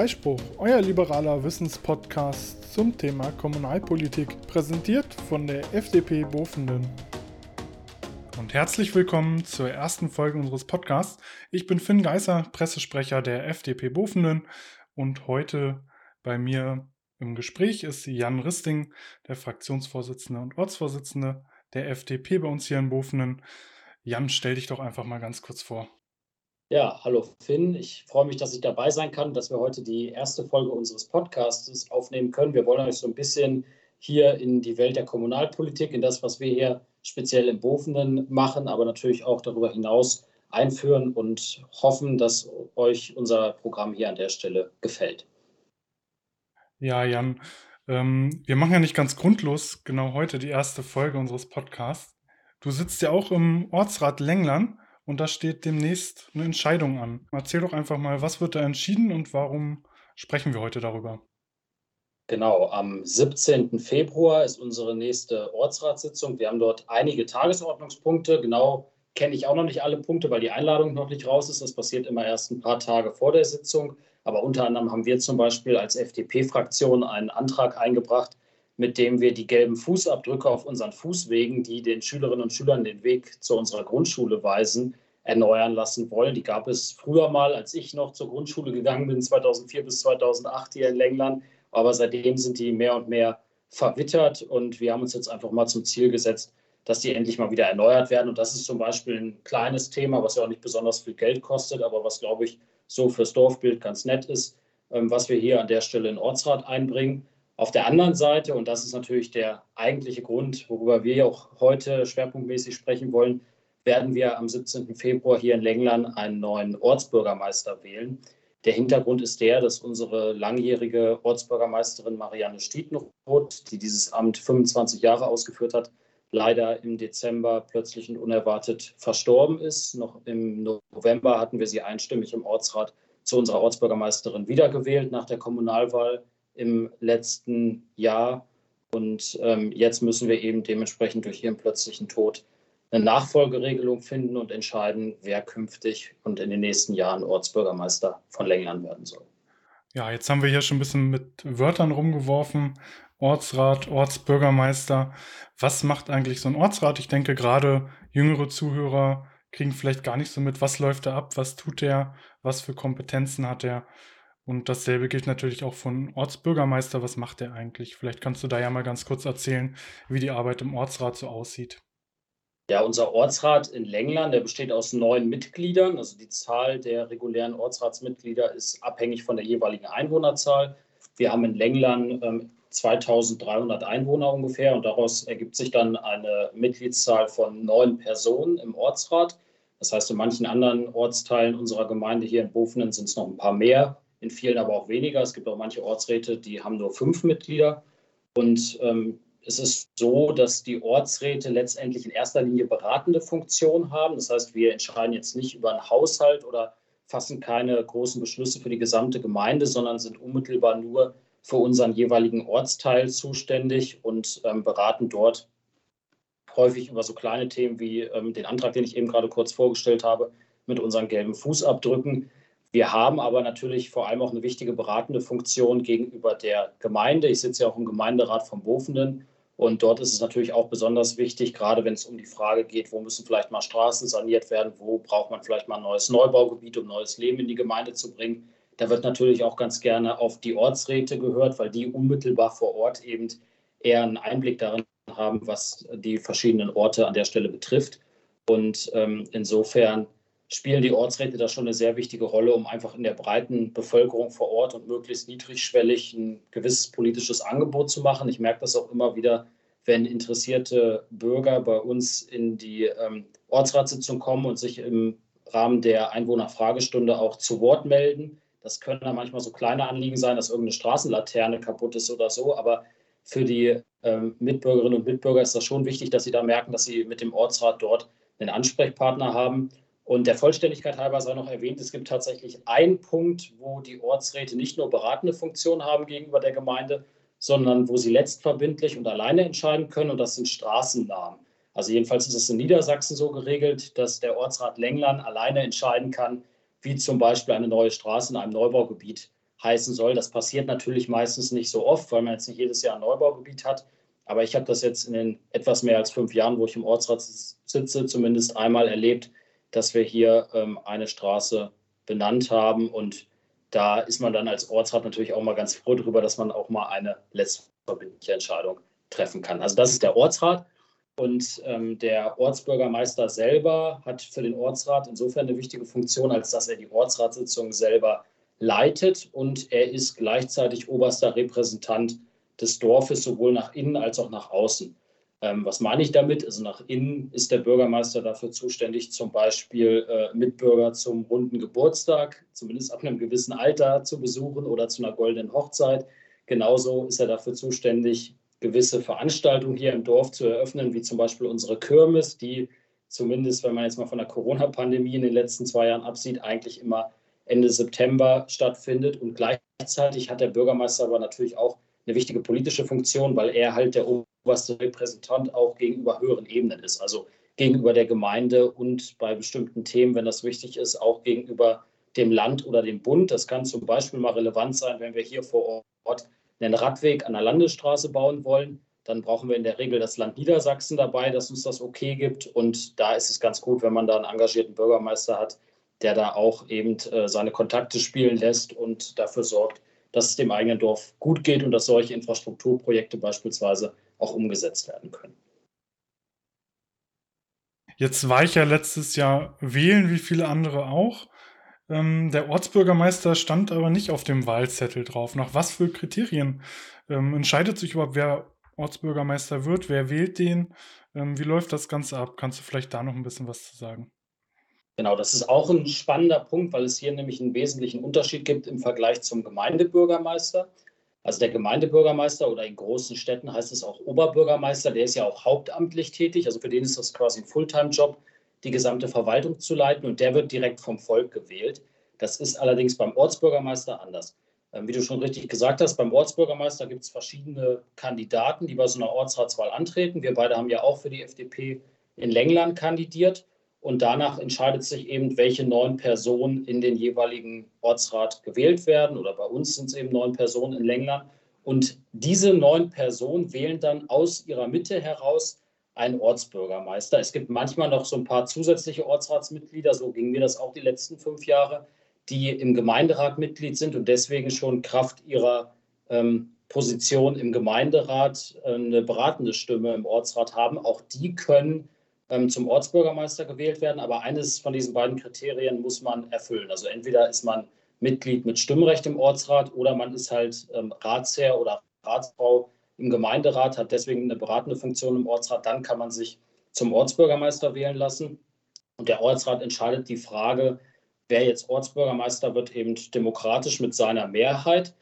Freispruch, euer liberaler Wissenspodcast zum Thema Kommunalpolitik, präsentiert von der FDP Bofenden. Und herzlich willkommen zur ersten Folge unseres Podcasts. Ich bin Finn Geisser, Pressesprecher der FDP Bofenden und heute bei mir im Gespräch ist Jan Risting, der Fraktionsvorsitzende und Ortsvorsitzende der FDP bei uns hier in Bofenden. Jan, stell dich doch einfach mal ganz kurz vor. Ja, hallo Finn. Ich freue mich, dass ich dabei sein kann, dass wir heute die erste Folge unseres Podcasts aufnehmen können. Wir wollen euch so ein bisschen hier in die Welt der Kommunalpolitik, in das, was wir hier speziell im Bofenden machen, aber natürlich auch darüber hinaus einführen und hoffen, dass euch unser Programm hier an der Stelle gefällt. Ja, Jan, ähm, wir machen ja nicht ganz grundlos genau heute die erste Folge unseres Podcasts. Du sitzt ja auch im Ortsrat Lengland und da steht demnächst eine Entscheidung an. Erzähl doch einfach mal, was wird da entschieden und warum sprechen wir heute darüber? Genau, am 17. Februar ist unsere nächste Ortsratssitzung. Wir haben dort einige Tagesordnungspunkte. Genau kenne ich auch noch nicht alle Punkte, weil die Einladung noch nicht raus ist. Das passiert immer erst ein paar Tage vor der Sitzung. Aber unter anderem haben wir zum Beispiel als FDP-Fraktion einen Antrag eingebracht, mit dem wir die gelben Fußabdrücke auf unseren Fußwegen, die den Schülerinnen und Schülern den Weg zu unserer Grundschule weisen, erneuern lassen wollen. Die gab es früher mal, als ich noch zur Grundschule gegangen bin, 2004 bis 2008 hier in Lengland. Aber seitdem sind die mehr und mehr verwittert und wir haben uns jetzt einfach mal zum Ziel gesetzt, dass die endlich mal wieder erneuert werden. Und das ist zum Beispiel ein kleines Thema, was ja auch nicht besonders viel Geld kostet, aber was, glaube ich, so fürs Dorfbild ganz nett ist, ähm, was wir hier an der Stelle in Ortsrat einbringen. Auf der anderen Seite, und das ist natürlich der eigentliche Grund, worüber wir auch heute schwerpunktmäßig sprechen wollen, werden wir am 17. Februar hier in Lengland einen neuen Ortsbürgermeister wählen. Der Hintergrund ist der, dass unsere langjährige Ortsbürgermeisterin Marianne Stietenroth, die dieses Amt 25 Jahre ausgeführt hat, leider im Dezember plötzlich und unerwartet verstorben ist. Noch im November hatten wir sie einstimmig im Ortsrat zu unserer Ortsbürgermeisterin wiedergewählt nach der Kommunalwahl im letzten Jahr. Und ähm, jetzt müssen wir eben dementsprechend durch ihren plötzlichen Tod eine Nachfolgeregelung finden und entscheiden, wer künftig und in den nächsten Jahren Ortsbürgermeister von Lengland werden soll. Ja, jetzt haben wir hier schon ein bisschen mit Wörtern rumgeworfen. Ortsrat, Ortsbürgermeister. Was macht eigentlich so ein Ortsrat? Ich denke, gerade jüngere Zuhörer kriegen vielleicht gar nicht so mit, was läuft da ab, was tut er, was für Kompetenzen hat er. Und dasselbe gilt natürlich auch von Ortsbürgermeister. Was macht er eigentlich? Vielleicht kannst du da ja mal ganz kurz erzählen, wie die Arbeit im Ortsrat so aussieht. Ja, unser Ortsrat in Lengland, der besteht aus neun Mitgliedern. Also die Zahl der regulären Ortsratsmitglieder ist abhängig von der jeweiligen Einwohnerzahl. Wir haben in Lengland ähm, 2300 Einwohner ungefähr und daraus ergibt sich dann eine Mitgliedszahl von neun Personen im Ortsrat. Das heißt, in manchen anderen Ortsteilen unserer Gemeinde hier in Bofenen sind es noch ein paar mehr in vielen aber auch weniger. Es gibt auch manche Ortsräte, die haben nur fünf Mitglieder. Und ähm, es ist so, dass die Ortsräte letztendlich in erster Linie beratende Funktion haben. Das heißt, wir entscheiden jetzt nicht über einen Haushalt oder fassen keine großen Beschlüsse für die gesamte Gemeinde, sondern sind unmittelbar nur für unseren jeweiligen Ortsteil zuständig und ähm, beraten dort häufig über so kleine Themen wie ähm, den Antrag, den ich eben gerade kurz vorgestellt habe, mit unseren gelben Fußabdrücken. Wir haben aber natürlich vor allem auch eine wichtige beratende Funktion gegenüber der Gemeinde. Ich sitze ja auch im Gemeinderat von Bofenden und dort ist es natürlich auch besonders wichtig, gerade wenn es um die Frage geht, wo müssen vielleicht mal Straßen saniert werden, wo braucht man vielleicht mal ein neues Neubaugebiet, um neues Leben in die Gemeinde zu bringen. Da wird natürlich auch ganz gerne auf die Ortsräte gehört, weil die unmittelbar vor Ort eben eher einen Einblick darin haben, was die verschiedenen Orte an der Stelle betrifft. Und ähm, insofern spielen die Ortsräte da schon eine sehr wichtige Rolle, um einfach in der breiten Bevölkerung vor Ort und möglichst niedrigschwellig ein gewisses politisches Angebot zu machen. Ich merke das auch immer wieder, wenn interessierte Bürger bei uns in die ähm, Ortsratssitzung kommen und sich im Rahmen der Einwohnerfragestunde auch zu Wort melden. Das können dann manchmal so kleine Anliegen sein, dass irgendeine Straßenlaterne kaputt ist oder so, aber für die ähm, Mitbürgerinnen und Mitbürger ist das schon wichtig, dass sie da merken, dass sie mit dem Ortsrat dort einen Ansprechpartner haben und der Vollständigkeit halber sei noch erwähnt, es gibt tatsächlich einen Punkt, wo die Ortsräte nicht nur beratende Funktion haben gegenüber der Gemeinde, sondern wo sie letztverbindlich und alleine entscheiden können, und das sind Straßennamen. Also jedenfalls ist es in Niedersachsen so geregelt, dass der Ortsrat Lengland alleine entscheiden kann, wie zum Beispiel eine neue Straße in einem Neubaugebiet heißen soll. Das passiert natürlich meistens nicht so oft, weil man jetzt nicht jedes Jahr ein Neubaugebiet hat. Aber ich habe das jetzt in den etwas mehr als fünf Jahren, wo ich im Ortsrat sitze, zumindest einmal erlebt, dass wir hier ähm, eine Straße benannt haben. Und da ist man dann als Ortsrat natürlich auch mal ganz froh darüber, dass man auch mal eine letztverbindliche Entscheidung treffen kann. Also das ist der Ortsrat. Und ähm, der Ortsbürgermeister selber hat für den Ortsrat insofern eine wichtige Funktion, als dass er die Ortsratssitzung selber leitet und er ist gleichzeitig oberster Repräsentant des Dorfes sowohl nach innen als auch nach außen. Ähm, was meine ich damit? Also nach innen ist der Bürgermeister dafür zuständig, zum Beispiel äh, Mitbürger zum runden Geburtstag, zumindest ab einem gewissen Alter zu besuchen oder zu einer goldenen Hochzeit. Genauso ist er dafür zuständig, gewisse Veranstaltungen hier im Dorf zu eröffnen, wie zum Beispiel unsere Kirmes, die zumindest, wenn man jetzt mal von der Corona-Pandemie in den letzten zwei Jahren absieht, eigentlich immer Ende September stattfindet. Und gleichzeitig hat der Bürgermeister aber natürlich auch eine wichtige politische Funktion, weil er halt der oberste Repräsentant auch gegenüber höheren Ebenen ist. Also gegenüber der Gemeinde und bei bestimmten Themen, wenn das wichtig ist, auch gegenüber dem Land oder dem Bund. Das kann zum Beispiel mal relevant sein, wenn wir hier vor Ort einen Radweg an der Landesstraße bauen wollen. Dann brauchen wir in der Regel das Land Niedersachsen dabei, das uns das okay gibt. Und da ist es ganz gut, wenn man da einen engagierten Bürgermeister hat, der da auch eben äh, seine Kontakte spielen lässt und dafür sorgt, dass es dem eigenen Dorf gut geht und dass solche Infrastrukturprojekte beispielsweise auch umgesetzt werden können. Jetzt war ich ja letztes Jahr wählen, wie viele andere auch. Ähm, der Ortsbürgermeister stand aber nicht auf dem Wahlzettel drauf. Nach was für Kriterien ähm, entscheidet sich überhaupt, wer Ortsbürgermeister wird? Wer wählt den? Ähm, wie läuft das Ganze ab? Kannst du vielleicht da noch ein bisschen was zu sagen? Genau, das ist auch ein spannender Punkt, weil es hier nämlich einen wesentlichen Unterschied gibt im Vergleich zum Gemeindebürgermeister. Also der Gemeindebürgermeister oder in großen Städten heißt es auch Oberbürgermeister, der ist ja auch hauptamtlich tätig. Also für den ist das quasi ein Fulltime-Job, die gesamte Verwaltung zu leiten und der wird direkt vom Volk gewählt. Das ist allerdings beim Ortsbürgermeister anders. Ähm, wie du schon richtig gesagt hast, beim Ortsbürgermeister gibt es verschiedene Kandidaten, die bei so einer Ortsratswahl antreten. Wir beide haben ja auch für die FDP in Lengland kandidiert. Und danach entscheidet sich eben, welche neun Personen in den jeweiligen Ortsrat gewählt werden. Oder bei uns sind es eben neun Personen in Lengland. Und diese neun Personen wählen dann aus ihrer Mitte heraus einen Ortsbürgermeister. Es gibt manchmal noch so ein paar zusätzliche Ortsratsmitglieder, so ging mir das auch die letzten fünf Jahre, die im Gemeinderat Mitglied sind und deswegen schon Kraft ihrer ähm, Position im Gemeinderat äh, eine beratende Stimme im Ortsrat haben. Auch die können zum Ortsbürgermeister gewählt werden. Aber eines von diesen beiden Kriterien muss man erfüllen. Also entweder ist man Mitglied mit Stimmrecht im Ortsrat oder man ist halt ähm, Ratsherr oder Ratsfrau im Gemeinderat, hat deswegen eine beratende Funktion im Ortsrat. Dann kann man sich zum Ortsbürgermeister wählen lassen. Und der Ortsrat entscheidet die Frage, wer jetzt Ortsbürgermeister wird, eben demokratisch mit seiner Mehrheit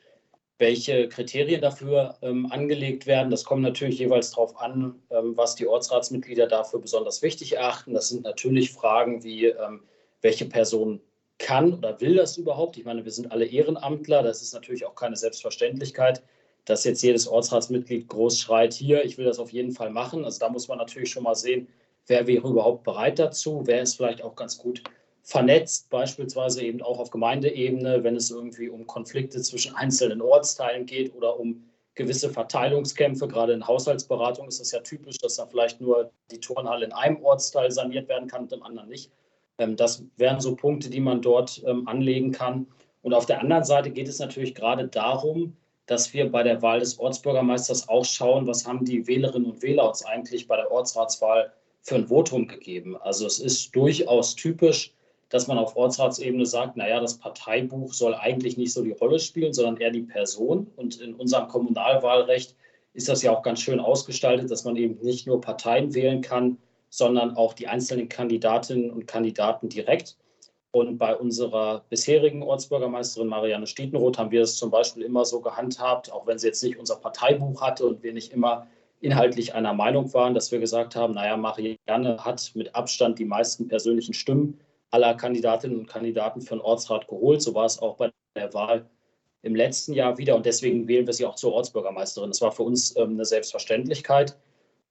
welche Kriterien dafür ähm, angelegt werden. Das kommt natürlich jeweils darauf an, ähm, was die Ortsratsmitglieder dafür besonders wichtig erachten. Das sind natürlich Fragen wie, ähm, welche Person kann oder will das überhaupt? Ich meine, wir sind alle Ehrenamtler. Das ist natürlich auch keine Selbstverständlichkeit, dass jetzt jedes Ortsratsmitglied groß schreit, hier, ich will das auf jeden Fall machen. Also da muss man natürlich schon mal sehen, wer wäre überhaupt bereit dazu, wer ist vielleicht auch ganz gut vernetzt, beispielsweise eben auch auf Gemeindeebene, wenn es irgendwie um Konflikte zwischen einzelnen Ortsteilen geht oder um gewisse Verteilungskämpfe. Gerade in Haushaltsberatung ist es ja typisch, dass da vielleicht nur die Turnhalle in einem Ortsteil saniert werden kann und im anderen nicht. Ähm, das wären so Punkte, die man dort ähm, anlegen kann. Und auf der anderen Seite geht es natürlich gerade darum, dass wir bei der Wahl des Ortsbürgermeisters auch schauen, was haben die Wählerinnen und Wähler uns eigentlich bei der Ortsratswahl für ein Votum gegeben. Also es ist durchaus typisch, dass man auf Ortsratsebene sagt, naja, das Parteibuch soll eigentlich nicht so die Rolle spielen, sondern eher die Person. Und in unserem Kommunalwahlrecht ist das ja auch ganz schön ausgestaltet, dass man eben nicht nur Parteien wählen kann, sondern auch die einzelnen Kandidatinnen und Kandidaten direkt. Und bei unserer bisherigen Ortsbürgermeisterin Marianne Stietenroth haben wir es zum Beispiel immer so gehandhabt, auch wenn sie jetzt nicht unser Parteibuch hatte und wir nicht immer inhaltlich einer Meinung waren, dass wir gesagt haben, naja, Marianne hat mit Abstand die meisten persönlichen Stimmen aller Kandidatinnen und Kandidaten für den Ortsrat geholt. So war es auch bei der Wahl im letzten Jahr wieder und deswegen wählen wir sie auch zur Ortsbürgermeisterin. Das war für uns ähm, eine Selbstverständlichkeit.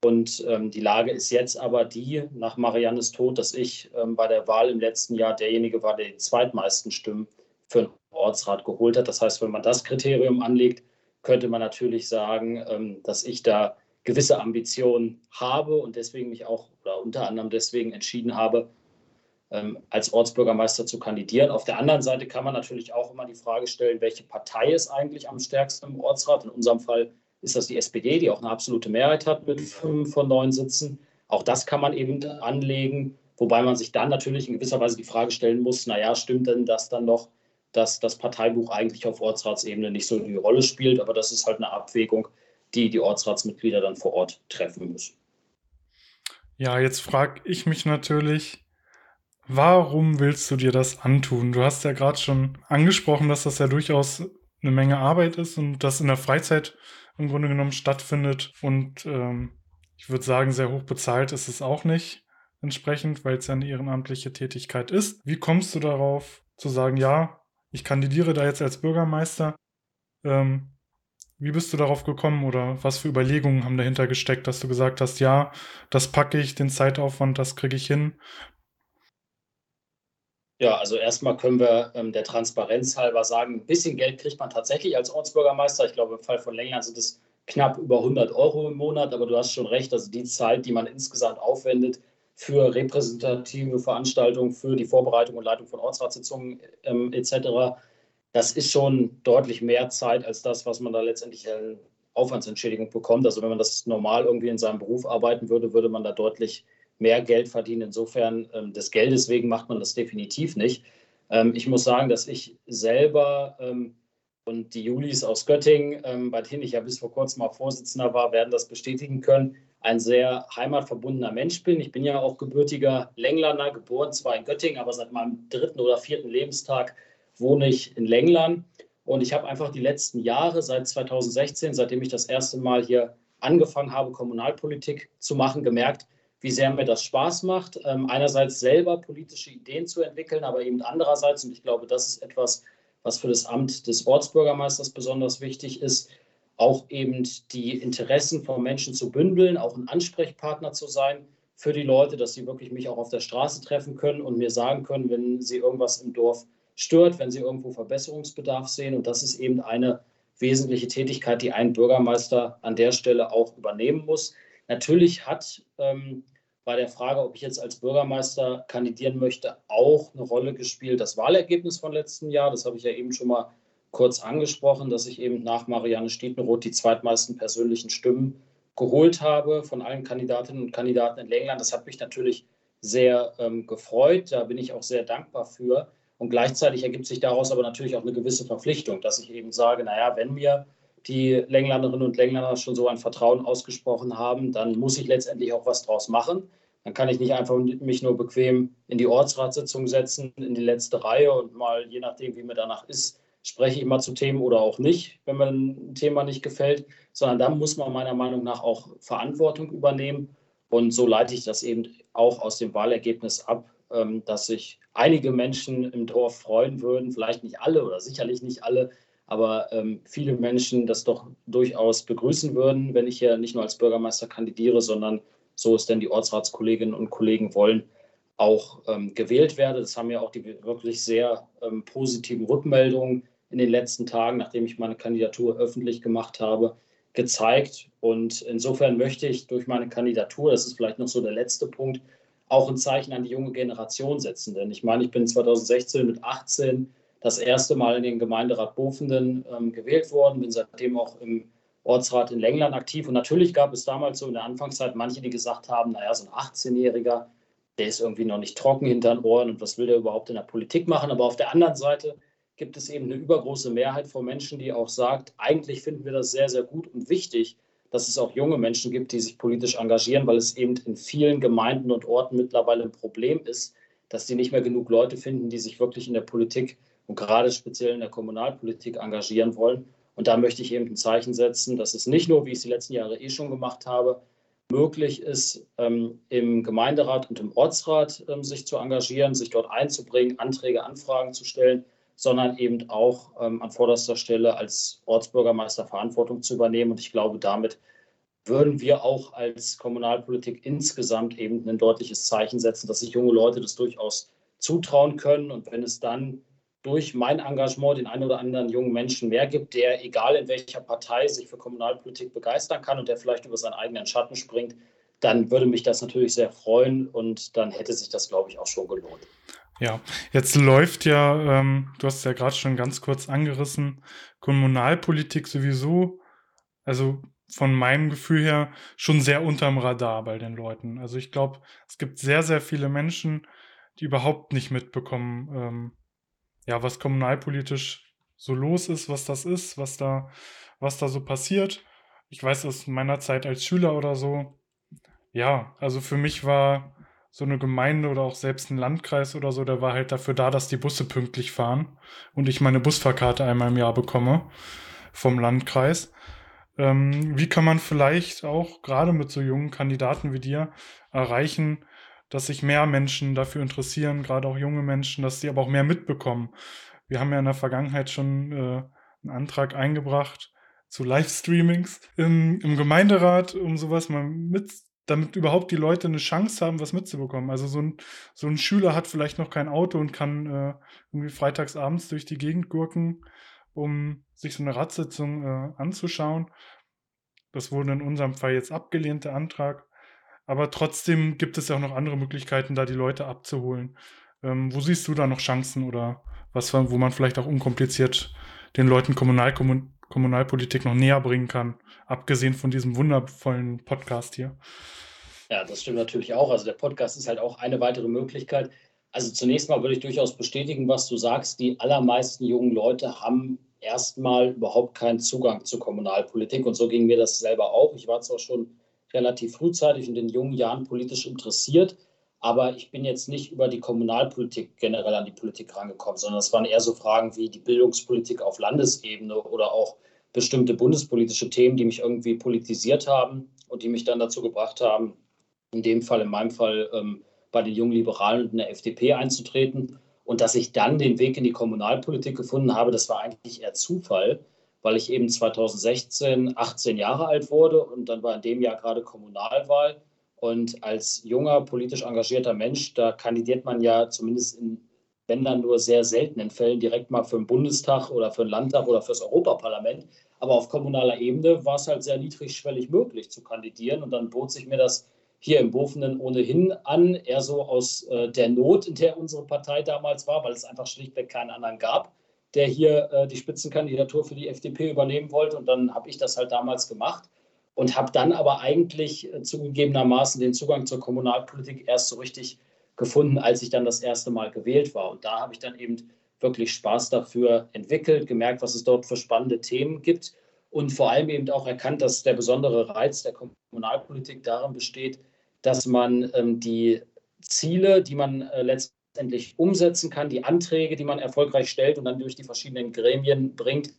Und ähm, die Lage ist jetzt aber die, nach Mariannes Tod, dass ich ähm, bei der Wahl im letzten Jahr derjenige war, der die zweitmeisten Stimmen für einen Ortsrat geholt hat. Das heißt, wenn man das Kriterium anlegt, könnte man natürlich sagen, ähm, dass ich da gewisse Ambitionen habe und deswegen mich auch oder unter anderem deswegen entschieden habe, als Ortsbürgermeister zu kandidieren. Auf der anderen Seite kann man natürlich auch immer die Frage stellen, welche Partei ist eigentlich am stärksten im Ortsrat. In unserem Fall ist das die SPD, die auch eine absolute Mehrheit hat mit fünf von neun Sitzen. Auch das kann man eben anlegen, wobei man sich dann natürlich in gewisser Weise die Frage stellen muss, naja, stimmt denn das dann noch, dass das Parteibuch eigentlich auf Ortsratsebene nicht so die Rolle spielt, aber das ist halt eine Abwägung, die die Ortsratsmitglieder dann vor Ort treffen müssen. Ja, jetzt frage ich mich natürlich, warum willst du dir das antun? Du hast ja gerade schon angesprochen, dass das ja durchaus eine Menge Arbeit ist und das in der Freizeit im Grunde genommen stattfindet. Und ähm, ich würde sagen, sehr hoch bezahlt ist es auch nicht entsprechend, weil es ja eine ehrenamtliche Tätigkeit ist. Wie kommst du darauf zu sagen, ja, ich kandidiere da jetzt als Bürgermeister? Ähm, wie bist du darauf gekommen oder was für Überlegungen haben dahinter gesteckt, dass du gesagt hast, ja, das packe ich, den Zeitaufwand, das kriege ich hin? Ja, also erstmal können wir ähm, der Transparenz halber sagen, ein bisschen Geld kriegt man tatsächlich als Ortsbürgermeister. Ich glaube, im Fall von Längland sind es knapp über 100 Euro im Monat, aber du hast schon recht, also die Zeit, die man insgesamt aufwendet für repräsentative Veranstaltungen, für die Vorbereitung und Leitung von Ortsratssitzungen ähm, etc., das ist schon deutlich mehr Zeit als das, was man da letztendlich an Aufwandsentschädigung bekommt. Also wenn man das normal irgendwie in seinem Beruf arbeiten würde, würde man da deutlich mehr Geld verdienen. Insofern ähm, des Geldes wegen macht man das definitiv nicht. Ähm, ich muss sagen, dass ich selber ähm, und die Julis aus Göttingen, ähm, bei denen ich ja bis vor kurzem auch Vorsitzender war, werden das bestätigen können, ein sehr heimatverbundener Mensch bin. Ich bin ja auch gebürtiger Länglander, geboren zwar in Göttingen, aber seit meinem dritten oder vierten Lebenstag wohne ich in Längland. Und ich habe einfach die letzten Jahre, seit 2016, seitdem ich das erste Mal hier angefangen habe, Kommunalpolitik zu machen, gemerkt, wie sehr mir das Spaß macht, ähm, einerseits selber politische Ideen zu entwickeln, aber eben andererseits, und ich glaube, das ist etwas, was für das Amt des Ortsbürgermeisters besonders wichtig ist, auch eben die Interessen von Menschen zu bündeln, auch ein Ansprechpartner zu sein für die Leute, dass sie wirklich mich auch auf der Straße treffen können und mir sagen können, wenn sie irgendwas im Dorf stört, wenn sie irgendwo Verbesserungsbedarf sehen. Und das ist eben eine wesentliche Tätigkeit, die ein Bürgermeister an der Stelle auch übernehmen muss. Natürlich hat ähm, bei der Frage, ob ich jetzt als Bürgermeister kandidieren möchte, auch eine Rolle gespielt das Wahlergebnis von letztem Jahr. Das habe ich ja eben schon mal kurz angesprochen, dass ich eben nach Marianne Stietenroth die zweitmeisten persönlichen Stimmen geholt habe von allen Kandidatinnen und Kandidaten in England. Das hat mich natürlich sehr ähm, gefreut. Da bin ich auch sehr dankbar für. Und gleichzeitig ergibt sich daraus aber natürlich auch eine gewisse Verpflichtung, dass ich eben sage, naja, wenn mir die Länglanderinnen und Länglander schon so ein Vertrauen ausgesprochen haben, dann muss ich letztendlich auch was draus machen. Dann kann ich nicht einfach mich nur bequem in die Ortsratssitzung setzen, in die letzte Reihe und mal, je nachdem, wie mir danach ist, spreche ich mal zu Themen oder auch nicht, wenn mir ein Thema nicht gefällt, sondern da muss man meiner Meinung nach auch Verantwortung übernehmen. Und so leite ich das eben auch aus dem Wahlergebnis ab, ähm, dass sich einige Menschen im Dorf freuen würden, vielleicht nicht alle oder sicherlich nicht alle, aber ähm, viele Menschen das doch durchaus begrüßen würden, wenn ich hier nicht nur als Bürgermeister kandidiere, sondern so es denn die Ortsratskolleginnen und Kollegen wollen, auch ähm, gewählt werde. Das haben ja auch die wirklich sehr ähm, positiven Rückmeldungen in den letzten Tagen, nachdem ich meine Kandidatur öffentlich gemacht habe, gezeigt. Und insofern möchte ich durch meine Kandidatur, das ist vielleicht noch so der letzte Punkt, auch ein Zeichen an die junge Generation setzen. Denn ich meine, ich bin 2016 mit 18 das erste Mal in den Gemeinderat Bofenden ähm, gewählt worden, bin seitdem auch im Ortsrat in Lengland aktiv. Und natürlich gab es damals so in der Anfangszeit manche, die gesagt haben, naja, so ein 18-Jähriger, der ist irgendwie noch nicht trocken hinter den Ohren und was will der überhaupt in der Politik machen? Aber auf der anderen Seite gibt es eben eine übergroße Mehrheit von Menschen, die auch sagt, eigentlich finden wir das sehr, sehr gut und wichtig, dass es auch junge Menschen gibt, die sich politisch engagieren, weil es eben in vielen Gemeinden und Orten mittlerweile ein Problem ist, dass die nicht mehr genug Leute finden, die sich wirklich in der Politik und gerade speziell in der Kommunalpolitik engagieren wollen. Und da möchte ich eben ein Zeichen setzen, dass es nicht nur, wie ich es die letzten Jahre eh schon gemacht habe, möglich ist, ähm, im Gemeinderat und im Ortsrat ähm, sich zu engagieren, sich dort einzubringen, Anträge, Anfragen zu stellen, sondern eben auch ähm, an vorderster Stelle als Ortsbürgermeister Verantwortung zu übernehmen. Und ich glaube, damit würden wir auch als Kommunalpolitik insgesamt eben ein deutliches Zeichen setzen, dass sich junge Leute das durchaus zutrauen können. Und wenn es dann durch mein Engagement den einen oder anderen jungen Menschen mehr gibt, der, egal in welcher Partei, sich für Kommunalpolitik begeistern kann und der vielleicht über seinen eigenen Schatten springt, dann würde mich das natürlich sehr freuen und dann hätte sich das, glaube ich, auch schon gelohnt. Ja, jetzt läuft ja, ähm, du hast ja gerade schon ganz kurz angerissen, Kommunalpolitik sowieso, also von meinem Gefühl her schon sehr unterm Radar bei den Leuten. Also ich glaube, es gibt sehr, sehr viele Menschen, die überhaupt nicht mitbekommen, ähm, ja, was kommunalpolitisch so los ist, was das ist, was da, was da so passiert. Ich weiß aus meiner Zeit als Schüler oder so. Ja, also für mich war so eine Gemeinde oder auch selbst ein Landkreis oder so, der war halt dafür da, dass die Busse pünktlich fahren und ich meine Busfahrkarte einmal im Jahr bekomme vom Landkreis. Ähm, wie kann man vielleicht auch gerade mit so jungen Kandidaten wie dir erreichen, dass sich mehr Menschen dafür interessieren, gerade auch junge Menschen, dass sie aber auch mehr mitbekommen. Wir haben ja in der Vergangenheit schon äh, einen Antrag eingebracht zu Livestreamings im, im Gemeinderat, um sowas mal mit, damit überhaupt die Leute eine Chance haben, was mitzubekommen. Also so ein, so ein Schüler hat vielleicht noch kein Auto und kann äh, irgendwie freitagsabends durch die Gegend gurken, um sich so eine Ratssitzung äh, anzuschauen. Das wurde in unserem Fall jetzt abgelehnt, der Antrag. Aber trotzdem gibt es ja auch noch andere Möglichkeiten, da die Leute abzuholen. Ähm, wo siehst du da noch Chancen oder was, wo man vielleicht auch unkompliziert den Leuten Kommunal Kommunalpolitik noch näher bringen kann, abgesehen von diesem wundervollen Podcast hier? Ja, das stimmt natürlich auch. Also der Podcast ist halt auch eine weitere Möglichkeit. Also zunächst mal würde ich durchaus bestätigen, was du sagst. Die allermeisten jungen Leute haben erstmal überhaupt keinen Zugang zur Kommunalpolitik. Und so ging mir das selber auch. Ich war zwar schon relativ frühzeitig in den jungen Jahren politisch interessiert. Aber ich bin jetzt nicht über die Kommunalpolitik generell an die Politik rangekommen, sondern es waren eher so Fragen wie die Bildungspolitik auf Landesebene oder auch bestimmte bundespolitische Themen, die mich irgendwie politisiert haben und die mich dann dazu gebracht haben, in dem Fall, in meinem Fall, ähm, bei den jungen Liberalen und in der FDP einzutreten. Und dass ich dann den Weg in die Kommunalpolitik gefunden habe, das war eigentlich eher Zufall, weil ich eben 2016 18 Jahre alt wurde und dann war in dem Jahr gerade Kommunalwahl. Und als junger, politisch engagierter Mensch, da kandidiert man ja zumindest in, dann nur sehr seltenen Fällen, direkt mal für den Bundestag oder für den Landtag oder fürs Europaparlament. Aber auf kommunaler Ebene war es halt sehr niedrigschwellig möglich zu kandidieren. Und dann bot sich mir das hier im Bofenen ohnehin an, eher so aus äh, der Not, in der unsere Partei damals war, weil es einfach schlichtweg keinen anderen gab der hier äh, die Spitzenkandidatur für die FDP übernehmen wollte. Und dann habe ich das halt damals gemacht und habe dann aber eigentlich äh, zugegebenermaßen den Zugang zur Kommunalpolitik erst so richtig gefunden, als ich dann das erste Mal gewählt war. Und da habe ich dann eben wirklich Spaß dafür entwickelt, gemerkt, was es dort für spannende Themen gibt und vor allem eben auch erkannt, dass der besondere Reiz der Kommunalpolitik darin besteht, dass man ähm, die Ziele, die man äh, letztendlich letztendlich umsetzen kann, die Anträge, die man erfolgreich stellt und dann durch die verschiedenen Gremien bringt,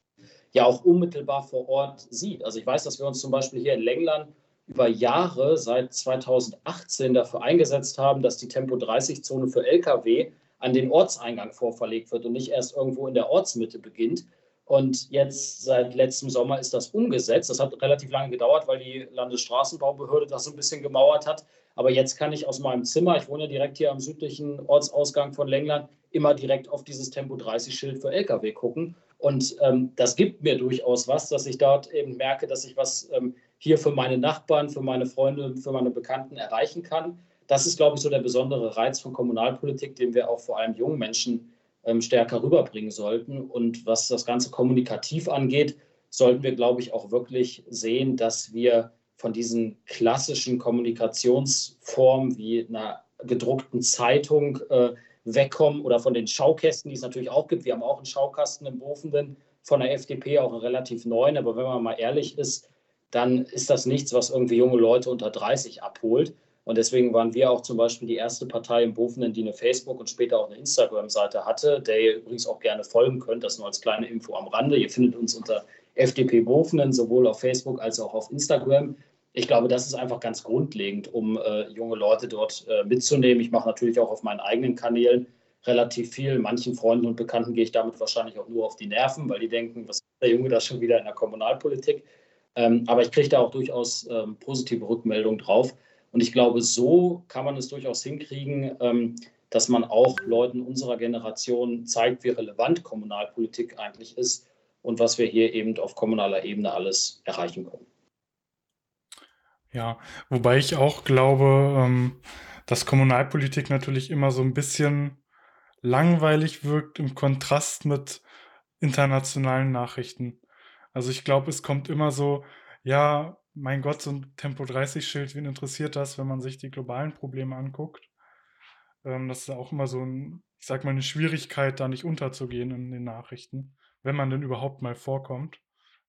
ja auch unmittelbar vor Ort sieht. Also ich weiß, dass wir uns zum Beispiel hier in Lengland über Jahre seit 2018 dafür eingesetzt haben, dass die Tempo-30-Zone für Lkw an den Ortseingang vorverlegt wird und nicht erst irgendwo in der Ortsmitte beginnt. Und jetzt seit letztem Sommer ist das umgesetzt. Das hat relativ lange gedauert, weil die Landesstraßenbaubehörde das so ein bisschen gemauert hat. Aber jetzt kann ich aus meinem Zimmer, ich wohne direkt hier am südlichen Ortsausgang von Lengland, immer direkt auf dieses Tempo 30-Schild für Lkw gucken. Und ähm, das gibt mir durchaus was, dass ich dort eben merke, dass ich was ähm, hier für meine Nachbarn, für meine Freunde, für meine Bekannten erreichen kann. Das ist, glaube ich, so der besondere Reiz von Kommunalpolitik, den wir auch vor allem jungen Menschen ähm, stärker rüberbringen sollten. Und was das Ganze kommunikativ angeht, sollten wir, glaube ich, auch wirklich sehen, dass wir von diesen klassischen Kommunikationsformen wie einer gedruckten Zeitung äh, wegkommen oder von den Schaukästen, die es natürlich auch gibt. Wir haben auch einen Schaukasten im Bofenden von der FDP, auch einen relativ neuen. Aber wenn man mal ehrlich ist, dann ist das nichts, was irgendwie junge Leute unter 30 abholt. Und deswegen waren wir auch zum Beispiel die erste Partei im Bofenden, die eine Facebook- und später auch eine Instagram-Seite hatte, der ihr übrigens auch gerne folgen könnt. Das nur als kleine Info am Rande. Ihr findet uns unter FDP Bofenen sowohl auf Facebook als auch auf Instagram ich glaube, das ist einfach ganz grundlegend, um äh, junge Leute dort äh, mitzunehmen. Ich mache natürlich auch auf meinen eigenen Kanälen relativ viel. Manchen Freunden und Bekannten gehe ich damit wahrscheinlich auch nur auf die Nerven, weil die denken, was ist der Junge da schon wieder in der Kommunalpolitik? Ähm, aber ich kriege da auch durchaus ähm, positive Rückmeldungen drauf. Und ich glaube, so kann man es durchaus hinkriegen, ähm, dass man auch Leuten unserer Generation zeigt, wie relevant Kommunalpolitik eigentlich ist und was wir hier eben auf kommunaler Ebene alles erreichen können. Ja, wobei ich auch glaube, ähm, dass Kommunalpolitik natürlich immer so ein bisschen langweilig wirkt im Kontrast mit internationalen Nachrichten. Also ich glaube, es kommt immer so, ja, mein Gott, so ein Tempo 30-Schild, wen interessiert das, wenn man sich die globalen Probleme anguckt? Ähm, das ist auch immer so ein, ich sag mal, eine Schwierigkeit, da nicht unterzugehen in den Nachrichten, wenn man denn überhaupt mal vorkommt,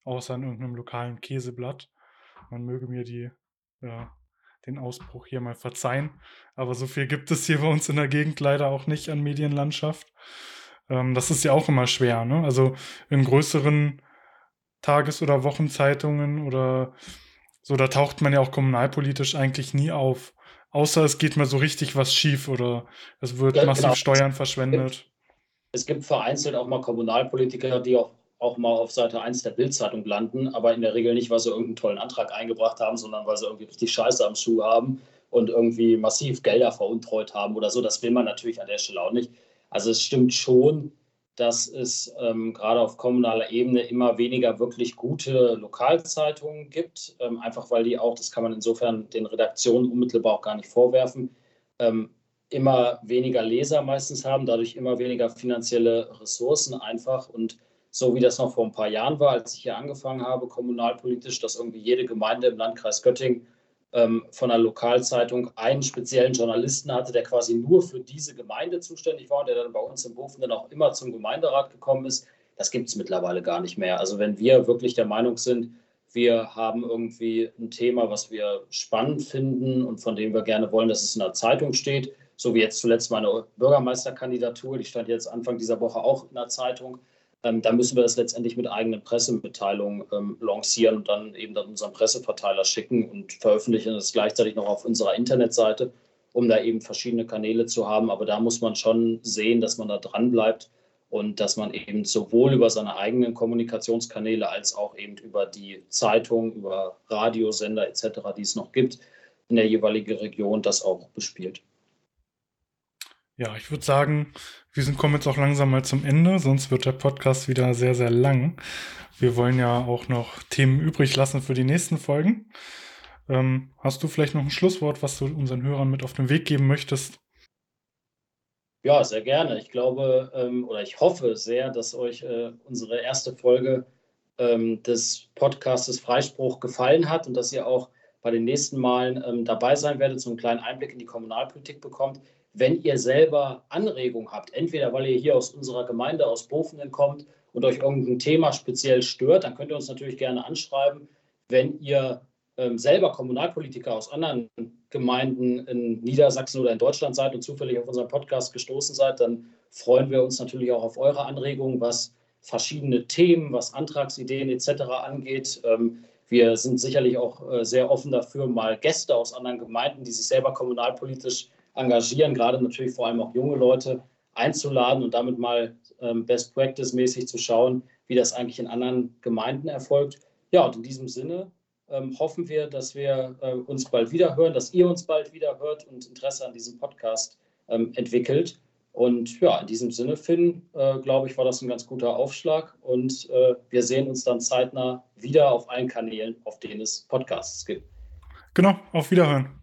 außer in irgendeinem lokalen Käseblatt. Man möge mir die, ja, den Ausbruch hier mal verzeihen, aber so viel gibt es hier bei uns in der Gegend leider auch nicht an Medienlandschaft. Ähm, das ist ja auch immer schwer, ne? Also in größeren Tages- oder Wochenzeitungen oder so, da taucht man ja auch kommunalpolitisch eigentlich nie auf. Außer es geht mal so richtig was schief oder es wird ja, massiv genau. Steuern verschwendet. Es gibt vereinzelt auch mal Kommunalpolitiker, die auch, auch mal auf Seite 1 der Bildzeitung landen, aber in der Regel nicht, weil sie irgendeinen tollen Antrag eingebracht haben, sondern weil sie irgendwie richtig Scheiße am Schuh haben und irgendwie massiv Gelder veruntreut haben oder so. Das will man natürlich an der Stelle auch nicht. Also es stimmt schon, dass es ähm, gerade auf kommunaler Ebene immer weniger wirklich gute Lokalzeitungen gibt, ähm, einfach weil die auch, das kann man insofern den Redaktionen unmittelbar auch gar nicht vorwerfen, ähm, immer weniger Leser meistens haben, dadurch immer weniger finanzielle Ressourcen einfach und so wie das noch vor ein paar Jahren war, als ich hier angefangen habe, kommunalpolitisch, dass irgendwie jede Gemeinde im Landkreis Göttingen ähm, von einer Lokalzeitung einen speziellen Journalisten hatte, der quasi nur für diese Gemeinde zuständig war und der dann bei uns im Bofen dann auch immer zum Gemeinderat gekommen ist. Das gibt es mittlerweile gar nicht mehr. Also wenn wir wirklich der Meinung sind, wir haben irgendwie ein Thema, was wir spannend finden und von dem wir gerne wollen, dass es in der Zeitung steht, so wie jetzt zuletzt meine Bürgermeisterkandidatur, die stand jetzt Anfang dieser Woche auch in der Zeitung, ähm, dann müssen wir das letztendlich mit eigenen Pressemitteilungen ähm, lancieren und dann eben dann unseren Presseverteiler schicken und veröffentlichen das gleichzeitig noch auf unserer Internetseite, um da eben verschiedene Kanäle zu haben. Aber da muss man schon sehen, dass man da dran bleibt und dass man eben sowohl über seine eigenen Kommunikationskanäle als auch eben über die Zeitung, über Radiosender etc., die es noch gibt, in der jeweiligen Region das auch bespielt. Ja, ich würde sagen, wir sind, kommen jetzt auch langsam mal zum Ende, sonst wird der Podcast wieder sehr, sehr lang. Wir wollen ja auch noch Themen übrig lassen für die nächsten Folgen. Ähm, hast du vielleicht noch ein Schlusswort, was du unseren Hörern mit auf den Weg geben möchtest? Ja, sehr gerne. Ich glaube ähm, oder ich hoffe sehr, dass euch äh, unsere erste Folge ähm, des Podcastes Freispruch gefallen hat und dass ihr auch bei den nächsten Malen ähm, dabei sein werdet, so einen kleinen Einblick in die Kommunalpolitik bekommt. Wenn ihr selber Anregungen habt, entweder weil ihr hier aus unserer Gemeinde, aus Bofenden kommt und euch irgendein Thema speziell stört, dann könnt ihr uns natürlich gerne anschreiben. Wenn ihr ähm, selber Kommunalpolitiker aus anderen Gemeinden in Niedersachsen oder in Deutschland seid und zufällig auf unseren Podcast gestoßen seid, dann freuen wir uns natürlich auch auf eure Anregungen, was verschiedene Themen, was Antragsideen etc. angeht. Ähm, wir sind sicherlich auch äh, sehr offen dafür, mal Gäste aus anderen Gemeinden, die sich selber kommunalpolitisch engagieren, gerade natürlich vor allem auch junge Leute einzuladen und damit mal ähm, Best Practice mäßig zu schauen, wie das eigentlich in anderen Gemeinden erfolgt. Ja, und in diesem Sinne ähm, hoffen wir, dass wir äh, uns bald wieder hören, dass ihr uns bald wieder hört und Interesse an diesem Podcast ähm, entwickelt. Und ja, in diesem Sinne, Finn, äh, glaube ich, war das ein ganz guter Aufschlag. Und äh, wir sehen uns dann zeitnah wieder auf allen Kanälen, auf denen es Podcasts gibt. Genau, auf Wiederhören.